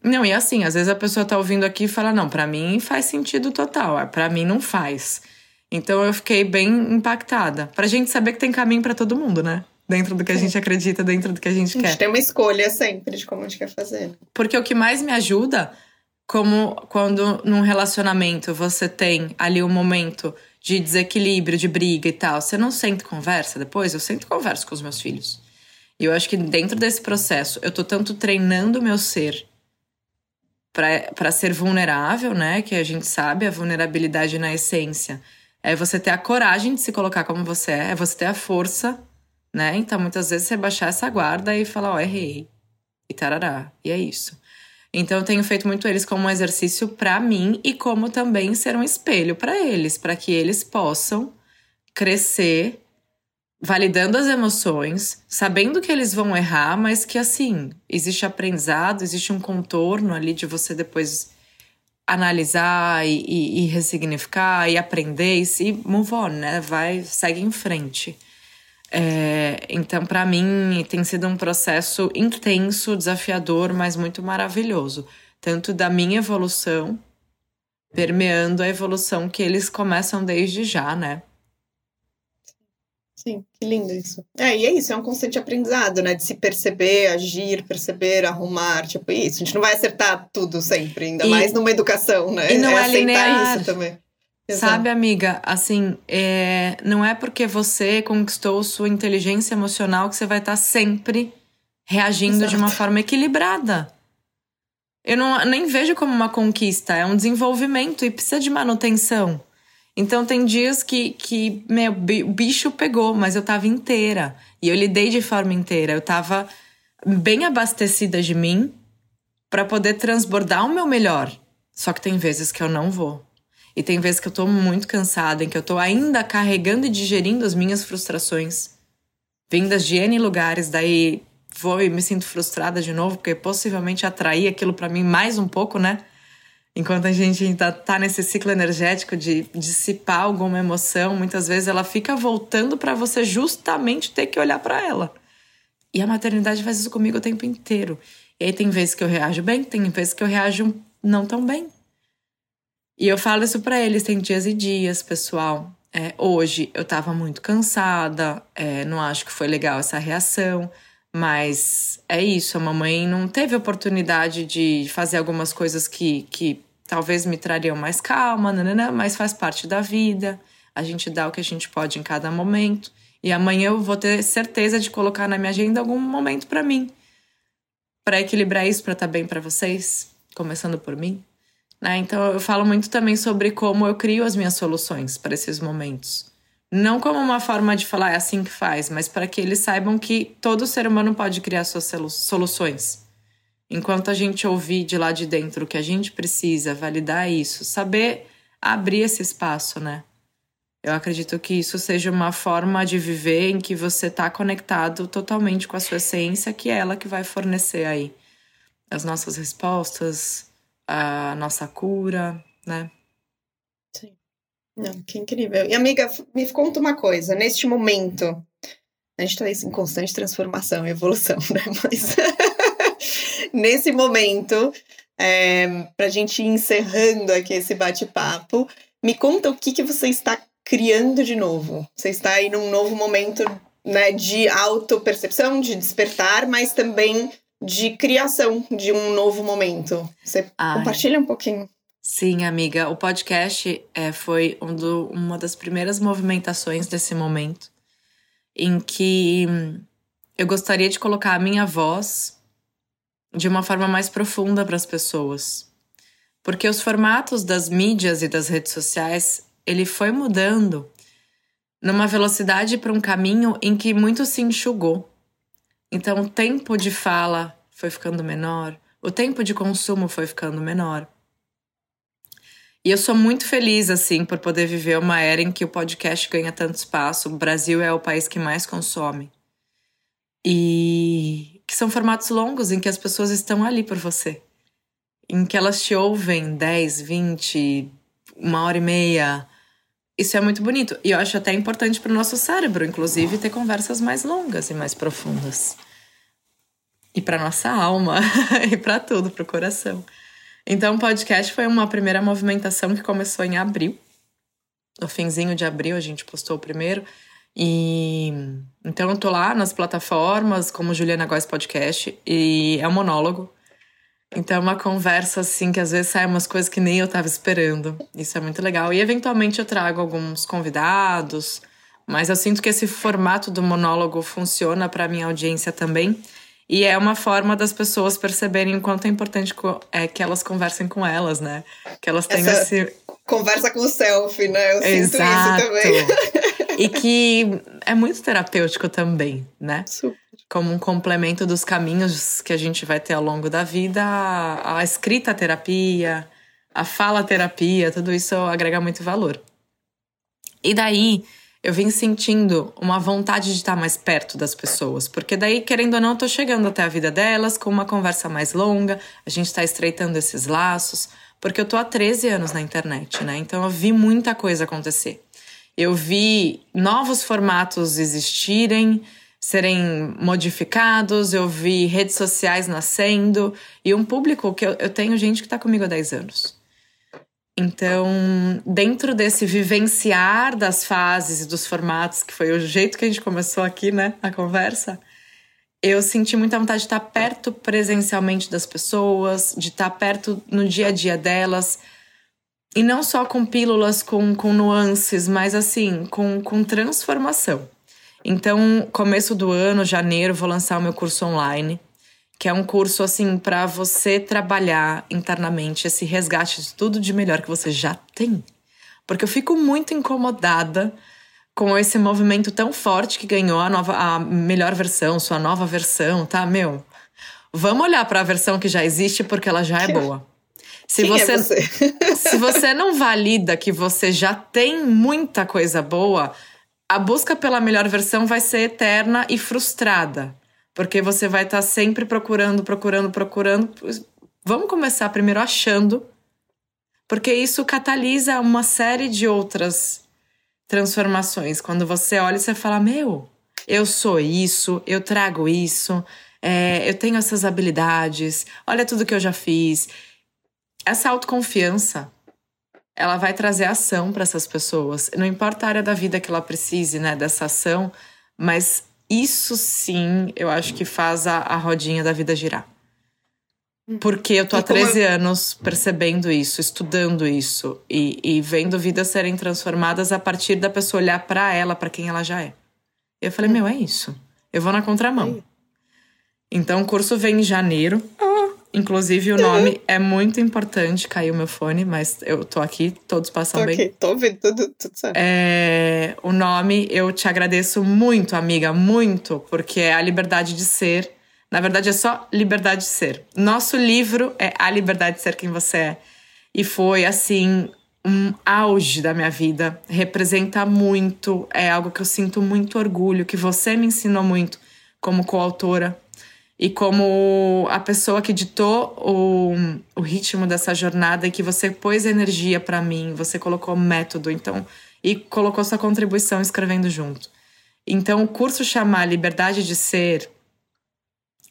Não, e assim, às vezes a pessoa tá ouvindo aqui e fala: não, para mim faz sentido total, ah, para mim não faz. Então eu fiquei bem impactada. Pra gente saber que tem caminho para todo mundo, né? Dentro do que a gente acredita, dentro do que a gente quer. A gente quer. tem uma escolha sempre de como a gente quer fazer. Porque o que mais me ajuda, como quando num relacionamento você tem ali um momento de desequilíbrio, de briga e tal, você não sente conversa depois? Eu sempre converso com os meus filhos. E eu acho que dentro desse processo, eu tô tanto treinando o meu ser para ser vulnerável, né? Que a gente sabe, a vulnerabilidade na essência é você ter a coragem de se colocar como você é, é você ter a força, né? Então, muitas vezes você baixar essa guarda e falar, ó, oh, errei. E tarará. E é isso. Então eu tenho feito muito eles como um exercício para mim e como também ser um espelho para eles, para que eles possam crescer validando as emoções, sabendo que eles vão errar, mas que assim, existe aprendizado, existe um contorno ali de você depois analisar e, e, e ressignificar e aprender e se move on, né? Vai, segue em frente. É, então, para mim, tem sido um processo intenso, desafiador, mas muito maravilhoso. Tanto da minha evolução, permeando a evolução que eles começam desde já, né? Sim, que lindo isso. É, e é isso, é um constante aprendizado, né? De se perceber, agir, perceber, arrumar, tipo isso. A gente não vai acertar tudo sempre, ainda e, mais numa educação, né? E não é, é linear. isso também. Exato. Sabe, amiga, assim, é, não é porque você conquistou sua inteligência emocional que você vai estar sempre reagindo Exato. de uma forma equilibrada. Eu não, nem vejo como uma conquista, é um desenvolvimento e precisa de manutenção. Então tem dias que, que meu, o bicho pegou, mas eu tava inteira. E eu lidei de forma inteira. Eu tava bem abastecida de mim para poder transbordar o meu melhor. Só que tem vezes que eu não vou. E tem vezes que eu tô muito cansada, em que eu tô ainda carregando e digerindo as minhas frustrações. Vindas de N lugares, daí vou e me sinto frustrada de novo, porque possivelmente atraí aquilo para mim mais um pouco, né? Enquanto a gente ainda tá nesse ciclo energético de dissipar alguma emoção, muitas vezes ela fica voltando para você justamente ter que olhar para ela. E a maternidade faz isso comigo o tempo inteiro. E aí tem vezes que eu reajo bem, tem vezes que eu reajo não tão bem. E eu falo isso para eles, tem dias e dias, pessoal. É, hoje eu tava muito cansada, é, não acho que foi legal essa reação. Mas é isso, a mamãe não teve oportunidade de fazer algumas coisas que, que talvez me trariam mais calma, nanana, mas faz parte da vida. A gente dá o que a gente pode em cada momento. E amanhã eu vou ter certeza de colocar na minha agenda algum momento para mim. Para equilibrar isso, para estar tá bem para vocês, começando por mim. Né? Então eu falo muito também sobre como eu crio as minhas soluções para esses momentos. Não como uma forma de falar é assim que faz, mas para que eles saibam que todo ser humano pode criar suas soluções. Enquanto a gente ouvir de lá de dentro o que a gente precisa, validar isso, saber abrir esse espaço, né? Eu acredito que isso seja uma forma de viver em que você está conectado totalmente com a sua essência, que é ela que vai fornecer aí as nossas respostas, a nossa cura, né? Não, que incrível. E amiga, me conta uma coisa, neste momento, a gente está em constante transformação e evolução, né? Mas nesse momento, é, para a gente ir encerrando aqui esse bate-papo, me conta o que, que você está criando de novo. Você está aí num novo momento né, de autopercepção, de despertar, mas também de criação de um novo momento. Você Ai. compartilha um pouquinho. Sim, amiga. O podcast é, foi um do, uma das primeiras movimentações desse momento em que eu gostaria de colocar a minha voz de uma forma mais profunda para as pessoas. Porque os formatos das mídias e das redes sociais, ele foi mudando numa velocidade para um caminho em que muito se enxugou. Então, o tempo de fala foi ficando menor, o tempo de consumo foi ficando menor. E eu sou muito feliz, assim, por poder viver uma era em que o podcast ganha tanto espaço. O Brasil é o país que mais consome. E que são formatos longos em que as pessoas estão ali por você. Em que elas te ouvem 10, 20, uma hora e meia. Isso é muito bonito. E eu acho até importante para o nosso cérebro, inclusive, ter conversas mais longas e mais profundas. E para nossa alma, e para tudo, para o coração. Então, o podcast foi uma primeira movimentação que começou em abril. No finzinho de abril, a gente postou o primeiro. E então eu tô lá nas plataformas, como Juliana Góes Podcast, e é um monólogo. Então é uma conversa assim que às vezes sai umas coisas que nem eu tava esperando. Isso é muito legal. E eventualmente eu trago alguns convidados, mas eu sinto que esse formato do monólogo funciona para minha audiência também. E é uma forma das pessoas perceberem o quanto é importante é que elas conversem com elas, né? Que elas tenham Essa esse. Conversa com o self, né? Eu Exato. sinto isso também. e que é muito terapêutico também, né? Super. Como um complemento dos caminhos que a gente vai ter ao longo da vida, a, escrita terapia, a fala terapia, tudo isso agrega muito valor. E daí, eu vim sentindo uma vontade de estar mais perto das pessoas, porque daí, querendo ou não, eu chegando até a vida delas com uma conversa mais longa, a gente está estreitando esses laços, porque eu tô há 13 anos na internet, né? Então eu vi muita coisa acontecer. Eu vi novos formatos existirem, serem modificados, eu vi redes sociais nascendo e um público que eu, eu tenho gente que está comigo há 10 anos. Então, dentro desse vivenciar das fases e dos formatos, que foi o jeito que a gente começou aqui, né, a conversa, eu senti muita vontade de estar perto presencialmente das pessoas, de estar perto no dia a dia delas. E não só com pílulas, com, com nuances, mas assim, com, com transformação. Então, começo do ano, janeiro, vou lançar o meu curso online que é um curso assim para você trabalhar internamente esse resgate de tudo de melhor que você já tem. Porque eu fico muito incomodada com esse movimento tão forte que ganhou a nova a melhor versão, sua nova versão, tá? Meu, vamos olhar para a versão que já existe porque ela já é boa. Se Quem é você, você? se você não valida que você já tem muita coisa boa, a busca pela melhor versão vai ser eterna e frustrada. Porque você vai estar sempre procurando, procurando, procurando. Vamos começar primeiro achando, porque isso catalisa uma série de outras transformações. Quando você olha e você fala: Meu, eu sou isso, eu trago isso, é, eu tenho essas habilidades, olha tudo que eu já fiz. Essa autoconfiança ela vai trazer ação para essas pessoas. Não importa a área da vida que ela precise, né, dessa ação, mas isso sim, eu acho que faz a, a rodinha da vida girar. Porque eu tô há E como 13 anos percebendo isso, estudando isso e, e vendo vidas serem transformadas a partir da pessoa olhar para ela, para quem ela já é. Eu falei, meu, é isso. Eu vou na contramão. Então o curso vem em janeiro. Inclusive, o nome é muito importante. Caiu meu fone, mas eu tô aqui, todos passam bem. ok, tô ouvindo tudo, tudo certo. É, o nome, eu te agradeço muito, amiga, muito, porque é a liberdade de ser. Na verdade, é só liberdade de ser. Nosso livro é A Liberdade de Ser Quem Você É. E foi, assim, um auge da minha vida. Representa muito, é algo que eu sinto muito orgulho, que você me ensinou muito como coautora. E como a pessoa que ditou o, o ritmo dessa jornada e que você pôs energia para mim, você colocou método, então, e colocou sua contribuição escrevendo junto. Então, o curso chamar Liberdade de Ser,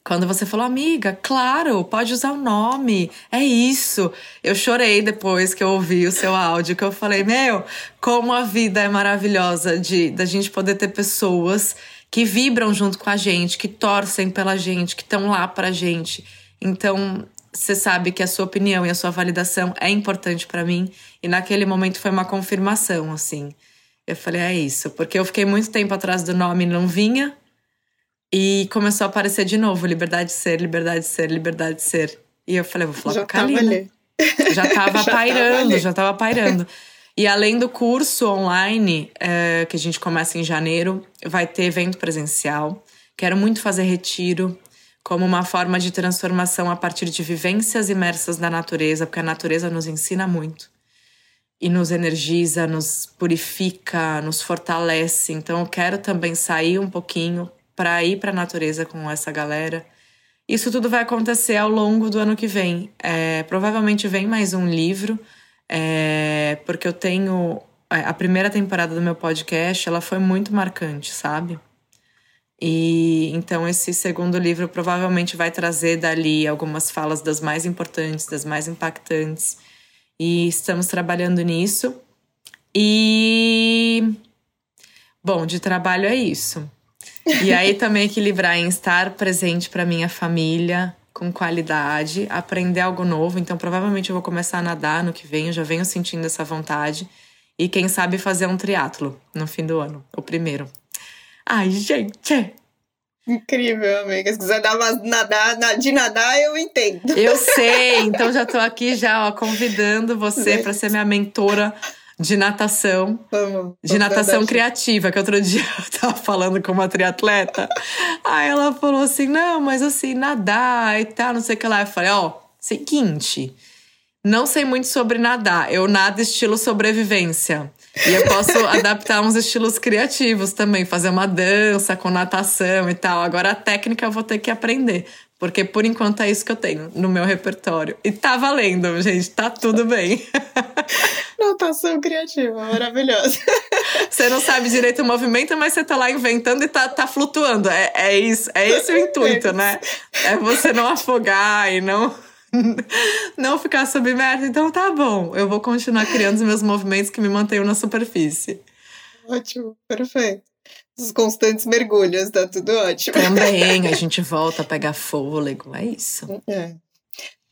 quando você falou, amiga, claro, pode usar o nome, é isso. Eu chorei depois que eu ouvi o seu áudio, que eu falei, meu, como a vida é maravilhosa de da gente poder ter pessoas que vibram junto com a gente, que torcem pela gente, que estão lá pra gente. Então, você sabe que a sua opinião e a sua validação é importante para mim, e naquele momento foi uma confirmação, assim. Eu falei, é isso, porque eu fiquei muito tempo atrás do nome e não vinha, e começou a aparecer de novo, liberdade de ser, liberdade de ser, liberdade de ser. E eu falei, vou falar Já com a tava Kalina. ali. Já tava Já tava pairando, ali. já tava pairando. E além do curso online, é, que a gente começa em janeiro, vai ter evento presencial. Quero muito fazer retiro como uma forma de transformação a partir de vivências imersas na natureza, porque a natureza nos ensina muito. E nos energiza, nos purifica, nos fortalece. Então eu quero também sair um pouquinho para ir para a natureza com essa galera. Isso tudo vai acontecer ao longo do ano que vem. É, provavelmente vem mais um livro, é, porque eu tenho. A primeira temporada do meu podcast ela foi muito marcante, sabe? E então esse segundo livro provavelmente vai trazer dali algumas falas das mais importantes, das mais impactantes. E estamos trabalhando nisso. E bom, de trabalho é isso. E aí também equilibrar em estar presente para minha família com qualidade, aprender algo novo. Então, provavelmente eu vou começar a nadar no que vem, eu já venho sentindo essa vontade. E quem sabe fazer um triatlo no fim do ano, o primeiro. Ai, gente, Incrível, amiga. Se quiser dar nadar, na- de nadar, eu entendo. eu sei. Então já tô aqui já ó, convidando você para ser minha mentora de natação. De natação criativa, que outro dia eu tava falando com uma triatleta. Aí ela falou assim: não, mas assim, nadar e tal, não sei o que lá. Eu falei: ó, seguinte, não sei muito sobre nadar. Eu nado estilo sobrevivência. E eu posso adaptar uns estilos criativos também, fazer uma dança com natação e tal. Agora a técnica eu vou ter que aprender. Porque por enquanto é isso que eu tenho no meu repertório. E tá valendo, gente, tá tudo bem. Natação criativa, maravilhosa. Você não sabe direito o movimento, mas você tá lá inventando e tá, tá flutuando. É, é isso, é esse o intuito, né? É você não afogar e não, não ficar submerso. Então tá bom, eu vou continuar criando os meus movimentos que me mantenham na superfície. Ótimo, perfeito. Os constantes mergulhos, tá tudo ótimo. Também a gente volta a pegar fôlego, é isso. É.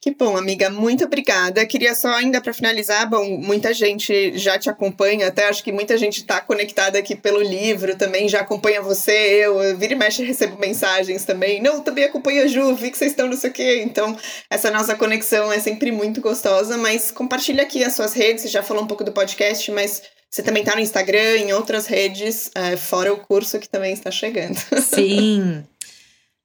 Que bom, amiga, muito obrigada. Queria só ainda para finalizar, bom, muita gente já te acompanha, até acho que muita gente está conectada aqui pelo livro também, já acompanha você, eu, vira e mexe recebo mensagens também. Não, também acompanha a Ju, vi que vocês estão não sei o quê. Então, essa nossa conexão é sempre muito gostosa, mas compartilha aqui as suas redes, você já falou um pouco do podcast, mas você também está no Instagram, em outras redes, é, fora o curso que também está chegando. Sim.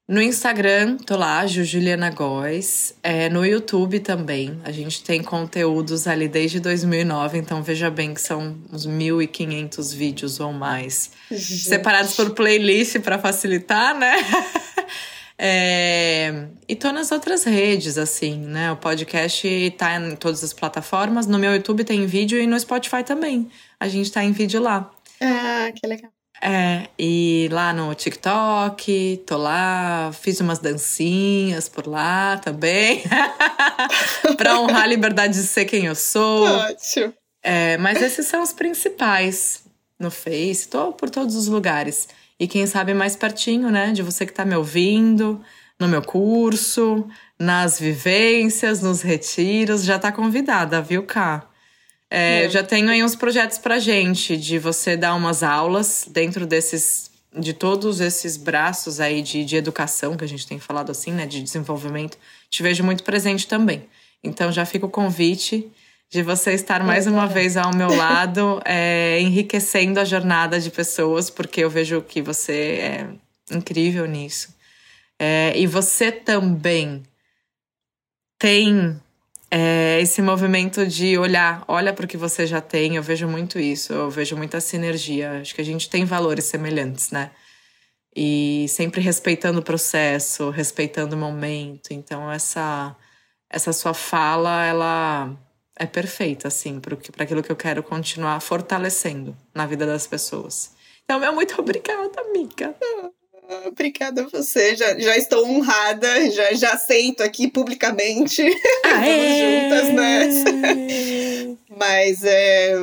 No Instagram, tô lá, Juliana Góes. É, no YouTube também. A gente tem conteúdos ali desde 2009, então veja bem que são uns 1.500 vídeos ou mais. Gente. Separados por playlist para facilitar, né? É, e tô nas outras redes, assim, né? O podcast tá em todas as plataformas. No meu YouTube tem vídeo e no Spotify também. A gente tá em vídeo lá. Ah, que legal. É, e lá no TikTok, tô lá, fiz umas dancinhas por lá também. pra honrar a liberdade de ser quem eu sou. Ótimo. É, mas esses são os principais no Face, tô por todos os lugares. E quem sabe mais pertinho, né, de você que tá me ouvindo, no meu curso, nas vivências, nos retiros, já tá convidada, viu, Cá? É, já tenho aí uns projetos pra gente, de você dar umas aulas dentro desses. De todos esses braços aí de, de educação que a gente tem falado assim, né? De desenvolvimento. Te vejo muito presente também. Então já fica o convite de você estar mais uma vez ao meu lado, é, enriquecendo a jornada de pessoas, porque eu vejo que você é incrível nisso. É, e você também tem é, esse movimento de olhar, olha para o que você já tem, eu vejo muito isso, eu vejo muita sinergia. Acho que a gente tem valores semelhantes, né? E sempre respeitando o processo, respeitando o momento. Então, essa, essa sua fala, ela é perfeita, assim, para aquilo que eu quero continuar fortalecendo na vida das pessoas. Então, meu muito obrigada, amiga. Obrigada a você, já, já estou honrada, já, já aceito aqui publicamente. Vamos juntas nessa. Mas é,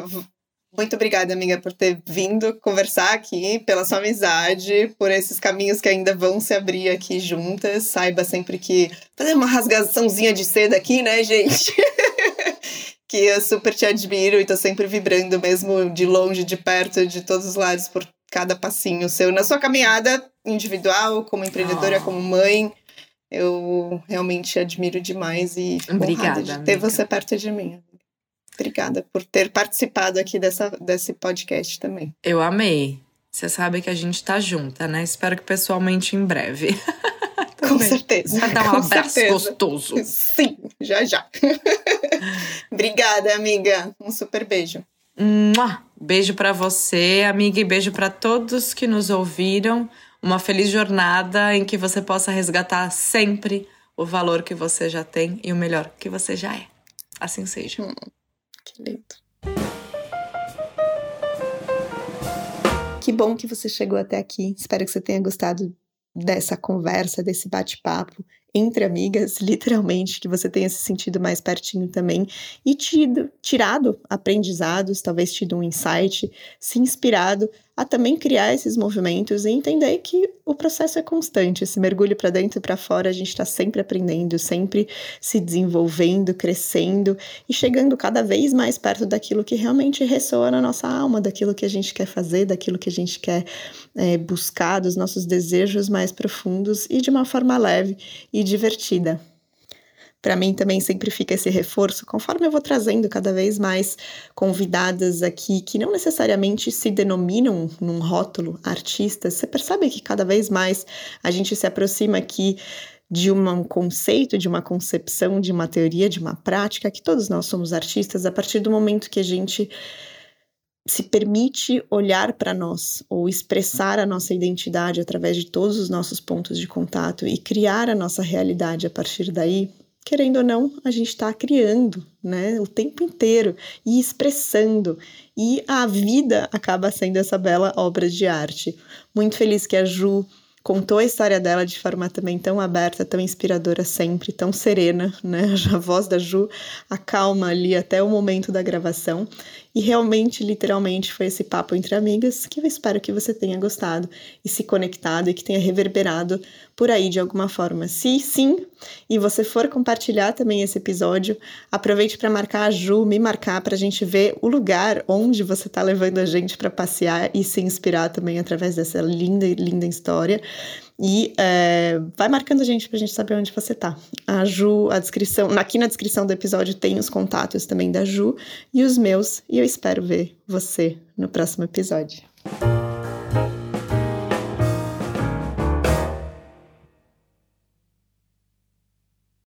muito obrigada, amiga, por ter vindo conversar aqui, pela sua amizade, por esses caminhos que ainda vão se abrir aqui juntas. Saiba sempre que fazer uma rasgaçãozinha de seda aqui, né, gente? Que eu super te admiro e tô sempre vibrando, mesmo de longe, de perto, de todos os lados, por cada passinho seu na sua caminhada individual, como empreendedora, oh. como mãe. Eu realmente admiro demais e fico Obrigada, de ter amiga. você perto de mim. Obrigada por ter participado aqui dessa, desse podcast também. Eu amei. Você sabe que a gente tá junta, né? Espero que pessoalmente em breve. Com certeza. Vai dar um abraço certeza. gostoso. Sim, já já. Obrigada, amiga. Um super beijo. Beijo para você, amiga, e beijo para todos que nos ouviram. Uma feliz jornada em que você possa resgatar sempre o valor que você já tem e o melhor que você já é. Assim seja. Hum, que lindo. Que bom que você chegou até aqui. Espero que você tenha gostado dessa conversa, desse bate-papo entre amigas, literalmente, que você tenha se sentido mais pertinho também e tido, tirado aprendizados, talvez tido um insight, se inspirado a também criar esses movimentos e entender que o processo é constante, esse mergulho para dentro e para fora, a gente está sempre aprendendo, sempre se desenvolvendo, crescendo e chegando cada vez mais perto daquilo que realmente ressoa na nossa alma, daquilo que a gente quer fazer, daquilo que a gente quer é, buscar, dos nossos desejos mais profundos e de uma forma leve e divertida para mim também sempre fica esse reforço, conforme eu vou trazendo cada vez mais convidadas aqui que não necessariamente se denominam num rótulo artistas. Você percebe que cada vez mais a gente se aproxima aqui de um conceito, de uma concepção, de uma teoria, de uma prática, que todos nós somos artistas a partir do momento que a gente se permite olhar para nós ou expressar a nossa identidade através de todos os nossos pontos de contato e criar a nossa realidade a partir daí, querendo ou não, a gente está criando, né, o tempo inteiro e expressando. E a vida acaba sendo essa bela obra de arte. Muito feliz que a Ju contou a história dela de forma também tão aberta, tão inspiradora sempre, tão serena, né? A voz da Ju acalma ali até o momento da gravação. E realmente, literalmente, foi esse papo entre amigas que eu espero que você tenha gostado e se conectado e que tenha reverberado por aí de alguma forma. Se sim, e você for compartilhar também esse episódio, aproveite para marcar a Ju, me marcar para a gente ver o lugar onde você está levando a gente para passear e se inspirar também através dessa linda, linda história. E é, vai marcando a gente pra gente saber onde você tá. A Ju, a descrição, aqui na descrição do episódio tem os contatos também da Ju e os meus, e eu espero ver você no próximo episódio.